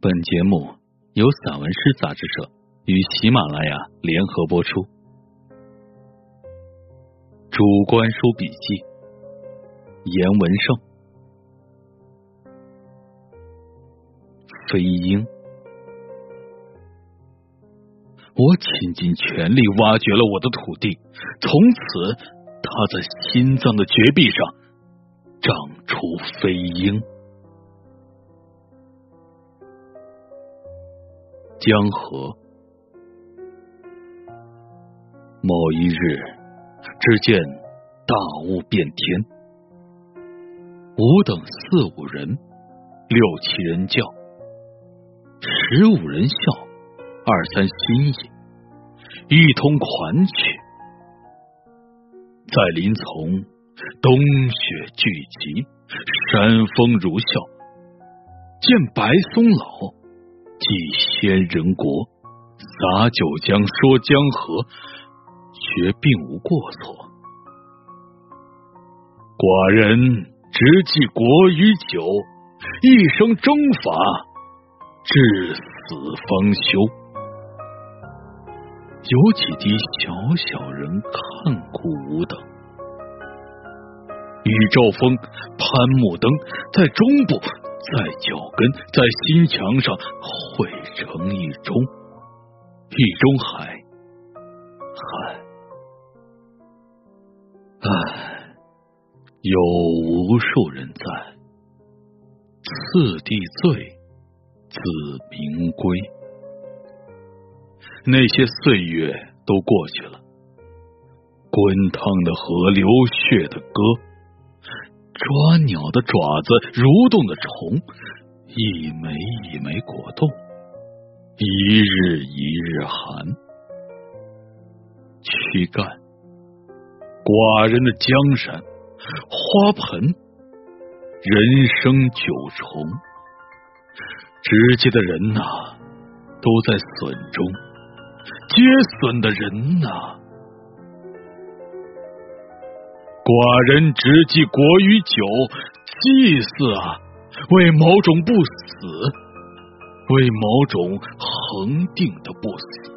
本节目由散文诗杂志社与喜马拉雅联合播出。主观书笔记，严文胜。飞鹰，我倾尽全力挖掘了我的土地，从此，它在心脏的绝壁上长出飞鹰。江河。某一日，只见大雾变天，吾等四五人，六七人叫，十五人笑，二三心意，一同款曲。在林丛，冬雪聚集，山风如啸，见白松老。祭先人国，洒九江，说江河，却并无过错。寡人直记国与酒，一生征伐，至死方休。有几滴小小人看顾吾等，宇宙风，攀木登，在中部。在脚跟，在心墙上汇成一中，一中海，海，唉，有无数人在，次第醉，子名归。那些岁月都过去了，滚烫的河，流血的歌。抓鸟的爪子，蠕动的虫，一枚一枚果冻，一日一日寒。躯干，寡人的江山，花盆，人生九重。直接的人呐，都在损中；接损的人呐。寡人只记国与酒，祭祀啊，为某种不死，为某种恒定的不死，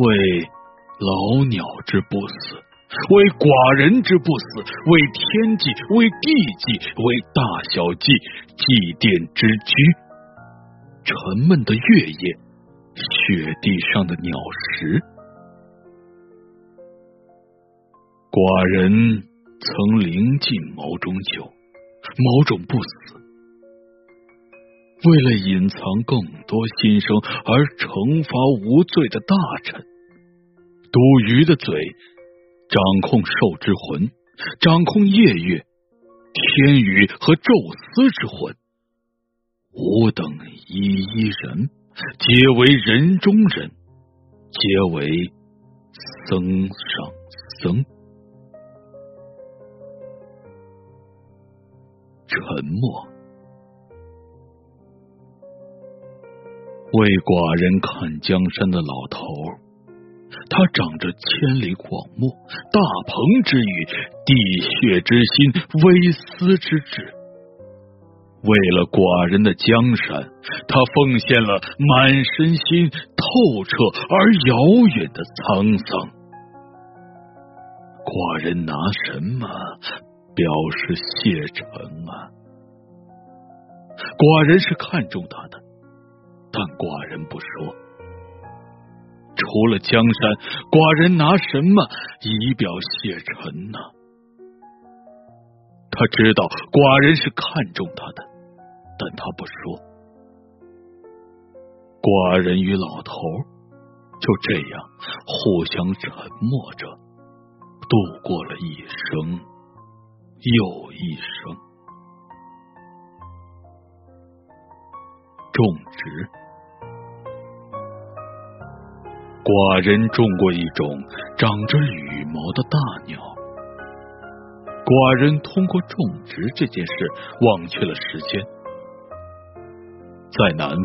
为老鸟之不死，为寡人之不死，为天祭，为地祭，为大小祭，祭奠之居。沉闷的月夜，雪地上的鸟食。寡人曾临近某种酒，某种不死，为了隐藏更多心声而惩罚无罪的大臣。赌鱼的嘴，掌控兽之魂，掌控夜月、天宇和宙斯之魂。吾等一一人，皆为人中人，皆为僧上僧。沉默，为寡人看江山的老头，他长着千里广目、大鹏之羽、地血之心、微丝之志。为了寡人的江山，他奉献了满身心、透彻而遥远的沧桑。寡人拿什么？表示谢忱啊！寡人是看中他的，但寡人不说。除了江山，寡人拿什么以表谢忱呢？他知道寡人是看中他的，但他不说。寡人与老头就这样互相沉默着，度过了一生。又一生，种植。寡人种过一种长着羽毛的大鸟。寡人通过种植这件事忘却了时间。在南方，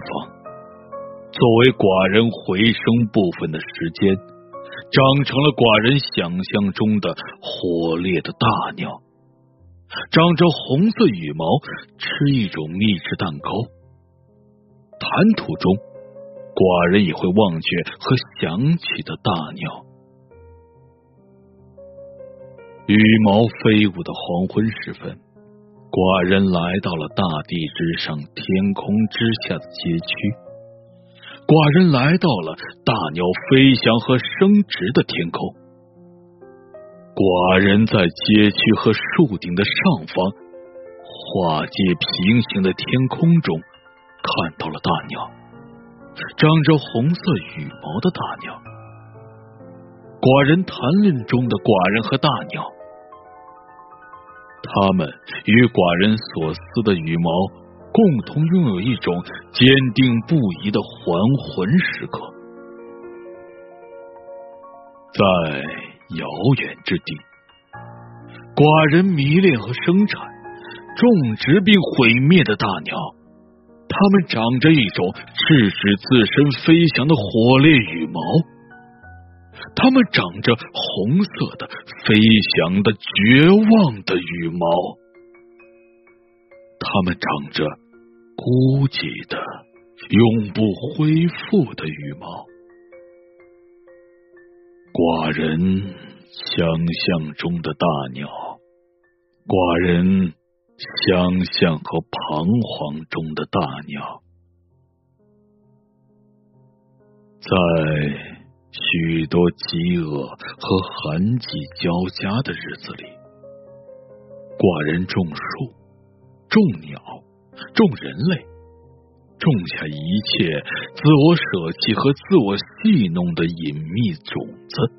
作为寡人回声部分的时间，长成了寡人想象中的火烈的大鸟。长着红色羽毛，吃一种秘制蛋糕，谈吐中，寡人也会忘却和想起的大鸟。羽毛飞舞的黄昏时分，寡人来到了大地之上、天空之下的街区。寡人来到了大鸟飞翔和升值的天空。寡人在街区和树顶的上方，画界平行的天空中，看到了大鸟，长着红色羽毛的大鸟。寡人谈论中的寡人和大鸟，他们与寡人所思的羽毛共同拥有一种坚定不移的还魂时刻，在。遥远之地，寡人迷恋和生产、种植并毁灭的大鸟，它们长着一种制止自身飞翔的火烈羽毛，它们长着红色的飞翔的绝望的羽毛，它们长着孤寂的永不恢复的羽毛。寡人想象中的大鸟，寡人想象和彷徨中的大鸟，在许多饥饿和寒季交加的日子里，寡人种树、种鸟、种人类。种下一切自我舍弃和自我戏弄的隐秘种子，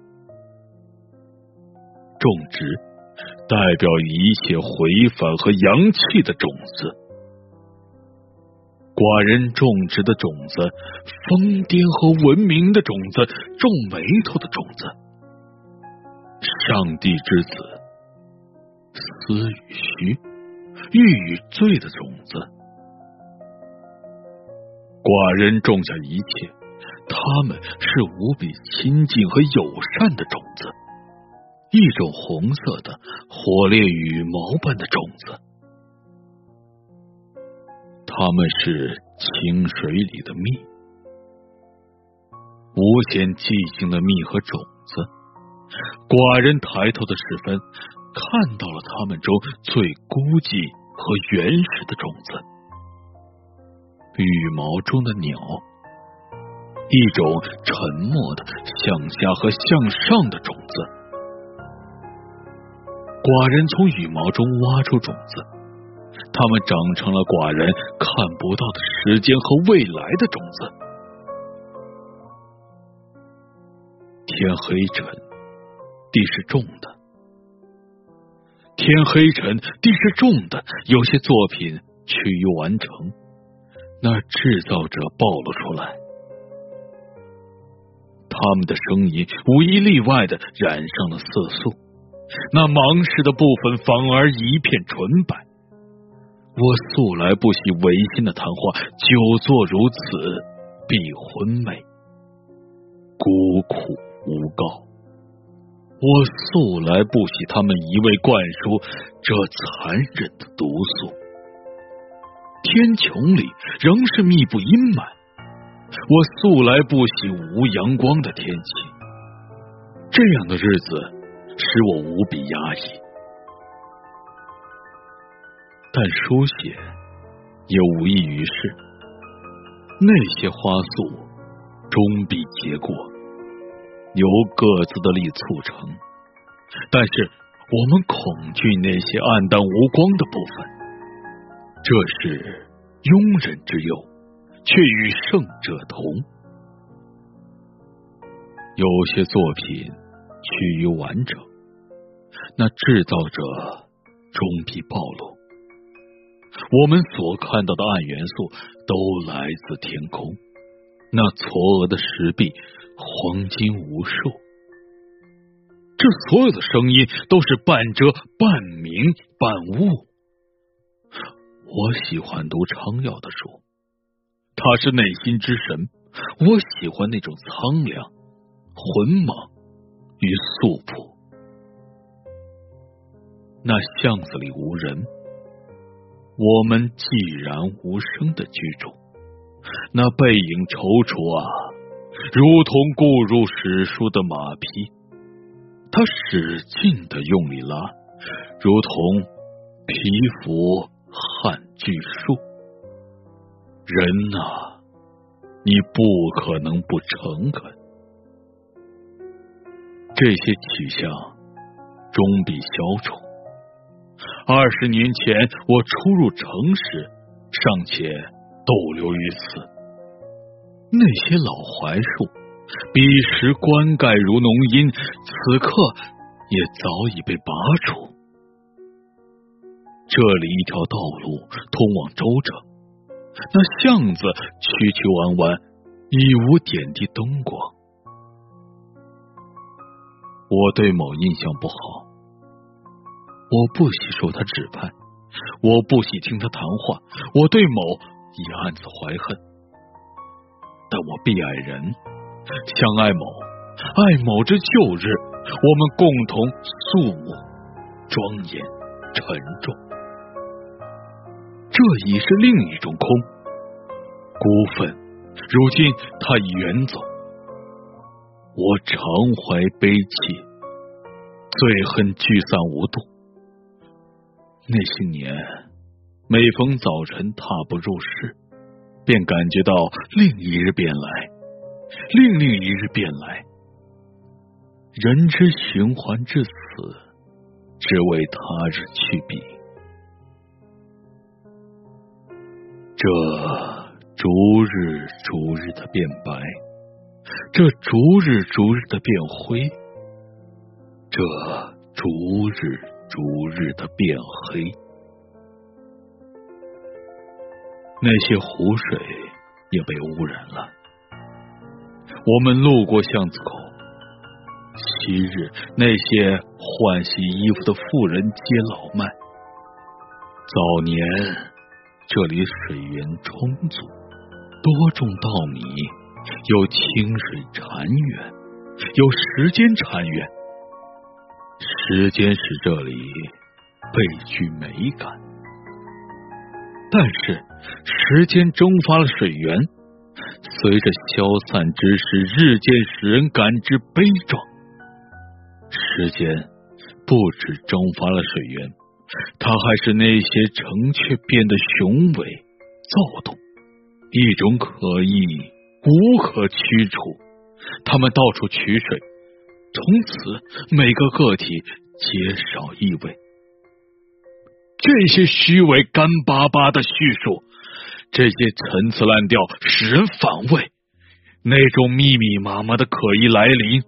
种植代表一切回返和阳气的种子。寡人种植的种子，疯癫和文明的种子，皱眉头的种子，上帝之子，思与虚，欲与罪的种子。寡人种下一切，他们是无比亲近和友善的种子，一种红色的火烈羽毛般的种子。他们是清水里的蜜，无限寂静的蜜和种子。寡人抬头的时分，看到了他们中最孤寂和原始的种子。羽毛中的鸟，一种沉默的向下和向上的种子。寡人从羽毛中挖出种子，它们长成了寡人看不到的时间和未来的种子。天黑沉，地是重的；天黑沉，地是重的。有些作品趋于完成。那制造者暴露出来，他们的声音无一例外的染上了色素，那芒实的部分反而一片纯白。我素来不喜违心的谈话，久坐如此，必昏昧，孤苦无告。我素来不喜他们一味灌输这残忍的毒素。天穹里仍是密布阴霾，我素来不喜无阳光的天气，这样的日子使我无比压抑。但书写也无异于事，那些花素终必结果，由各自的力促成。但是我们恐惧那些暗淡无光的部分。这是庸人之忧，却与圣者同。有些作品趋于完整，那制造者终必暴露。我们所看到的暗元素都来自天空，那嵯峨的石壁，黄金无数。这所有的声音都是半遮半明半雾。我喜欢读昌耀的书，他是内心之神。我喜欢那种苍凉、浑莽与素朴。那巷子里无人，我们寂然无声的居住。那背影踌躇啊，如同固入史书的马匹。他使劲的用力拉，如同皮肤撼巨树。人呐，你不可能不诚恳。这些取向终必消除。二十年前，我初入城时，尚且逗留于此。那些老槐树。彼时棺盖如浓荫，此刻也早已被拔除。这里一条道路通往州城，那巷子曲曲弯弯，已无点滴灯光。我对某印象不好，我不喜受他指派，我不喜听他谈话，我对某已暗自怀恨，但我必爱人。相爱某，爱某之旧日，我们共同肃穆、庄严、沉重。这已是另一种空，孤愤。如今他已远走，我常怀悲戚，最恨聚散无度。那些年，每逢早晨踏步入室，便感觉到另一日便来。另另一日便来，人之循环至此，只为他日去彼。这逐日逐日的变白，这逐日逐日的变灰，这逐日逐日的变黑。那些湖水也被污染了。我们路过巷子口，昔日那些换洗衣服的妇人皆老迈。早年这里水源充足，多种稻米，有清水潺源，有时间潺源。时间使这里倍具美感，但是时间蒸发了水源。随着消散之时，日渐使人感知悲壮。时间不止蒸发了水源，它还是那些城阙变得雄伟躁动，一种可疑无可驱除。他们到处取水，从此每个个体皆少异味。这些虚伪干巴巴的叙述。这些陈词滥调使人反胃，那种密密麻麻的可疑来临，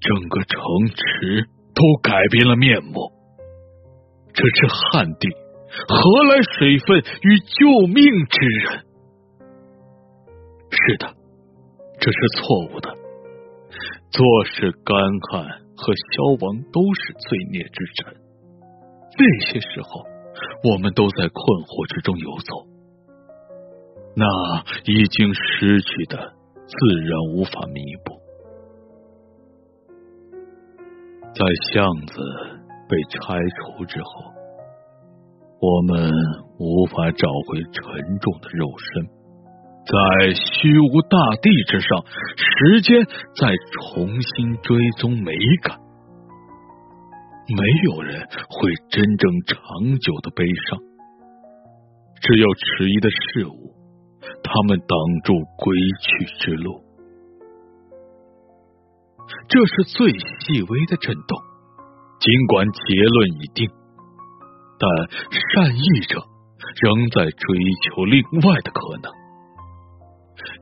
整个城池都改变了面目。这是旱地，何来水分与救命之人？是的，这是错误的。做事干旱和消亡都是罪孽之臣。那些时候，我们都在困惑之中游走。那已经失去的，自然无法弥补。在巷子被拆除之后，我们无法找回沉重的肉身，在虚无大地之上，时间在重新追踪美感。没有人会真正长久的悲伤，只有迟疑的事物。他们挡住归去之路，这是最细微的震动。尽管结论已定，但善意者仍在追求另外的可能。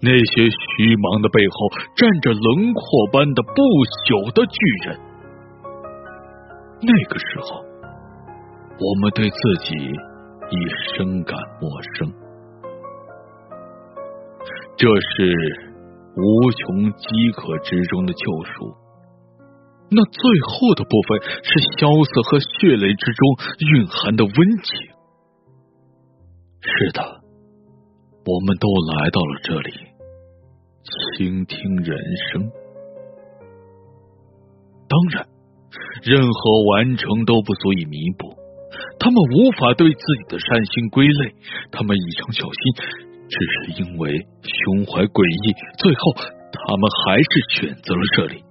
那些虚茫的背后，站着轮廓般的不朽的巨人。那个时候，我们对自己已深感陌生。这是无穷饥渴之中的救赎。那最后的部分是萧瑟和血泪之中蕴含的温情。是的，我们都来到了这里，倾听人生。当然，任何完成都不足以弥补。他们无法对自己的善心归类，他们异常小心。只是因为胸怀诡异，最后他们还是选择了这里。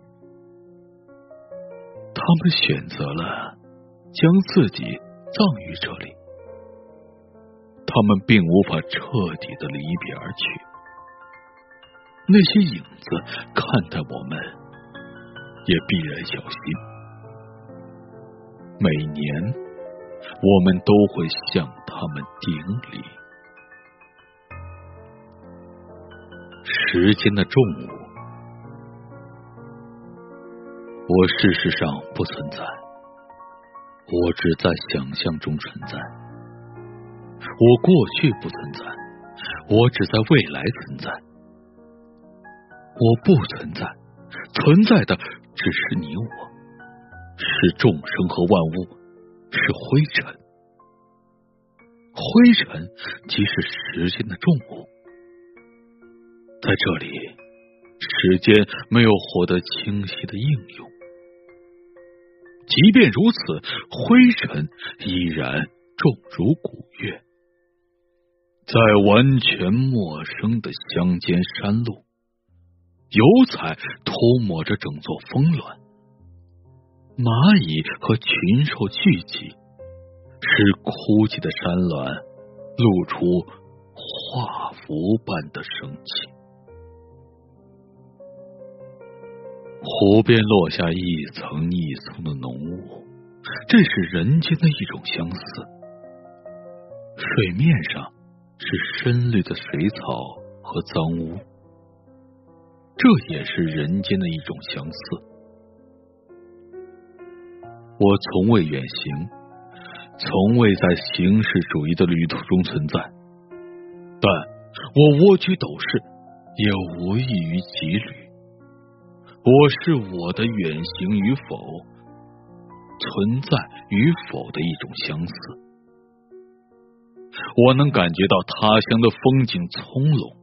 他们选择了将自己葬于这里。他们并无法彻底的离别而去。那些影子看待我们，也必然小心。每年，我们都会向他们顶礼。时间的重物，我事实上不存在，我只在想象中存在。我过去不存在，我只在未来存在。我不存在，存在的只是你我，是众生和万物，是灰尘。灰尘即是时间的重物。在这里，时间没有获得清晰的应用。即便如此，灰尘依然重如古月。在完全陌生的乡间山路，油彩涂抹着整座峰峦，蚂蚁和禽兽聚集，使枯寂的山峦露出画幅般的生气。湖边落下一层一层的浓雾，这是人间的一种相似。水面上是深绿的水草和脏污，这也是人间的一种相似。我从未远行，从未在形式主义的旅途中存在，但我蜗居斗室，也无异于几旅。我是我的远行与否、存在与否的一种相似。我能感觉到他乡的风景葱茏，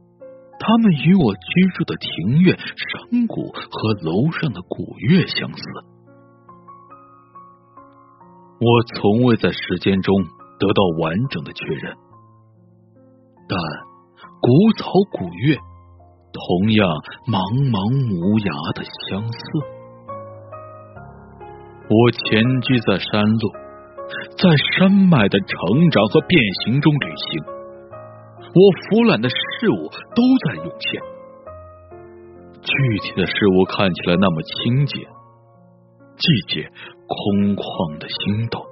他们与我居住的庭院、山谷和楼上的古月相似。我从未在时间中得到完整的确认，但古草古月。同样茫茫无涯的相似。我前居在山路，在山脉的成长和变形中旅行。我俯览的事物都在涌现，具体的事物看起来那么清洁，季节空旷的星斗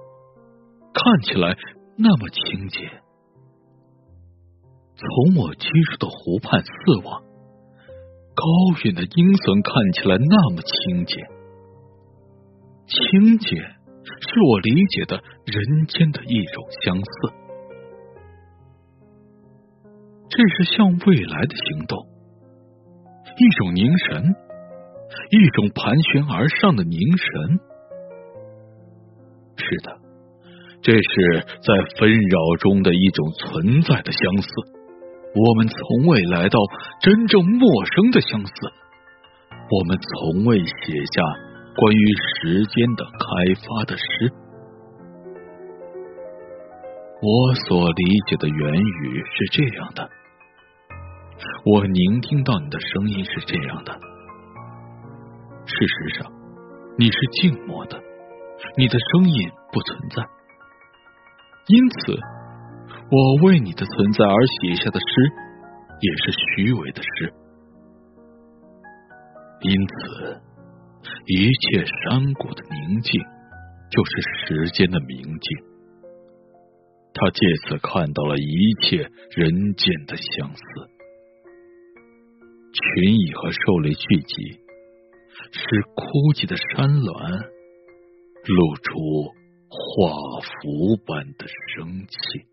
看起来那么清洁。从我居住的湖畔四望。高远的阴森看起来那么清洁，清洁是我理解的人间的一种相似。这是向未来的行动，一种凝神，一种盘旋而上的凝神。是的，这是在纷扰中的一种存在的相似。我们从未来到真正陌生的相似，我们从未写下关于时间的开发的诗。我所理解的言语是这样的，我聆听到你的声音是这样的。事实上，你是静默的，你的声音不存在，因此。我为你的存在而写下的诗，也是虚伪的诗。因此，一切山谷的宁静，就是时间的明镜。他借此看到了一切人间的相似。群蚁和兽类聚集，使枯寂的山峦露出画符般的生气。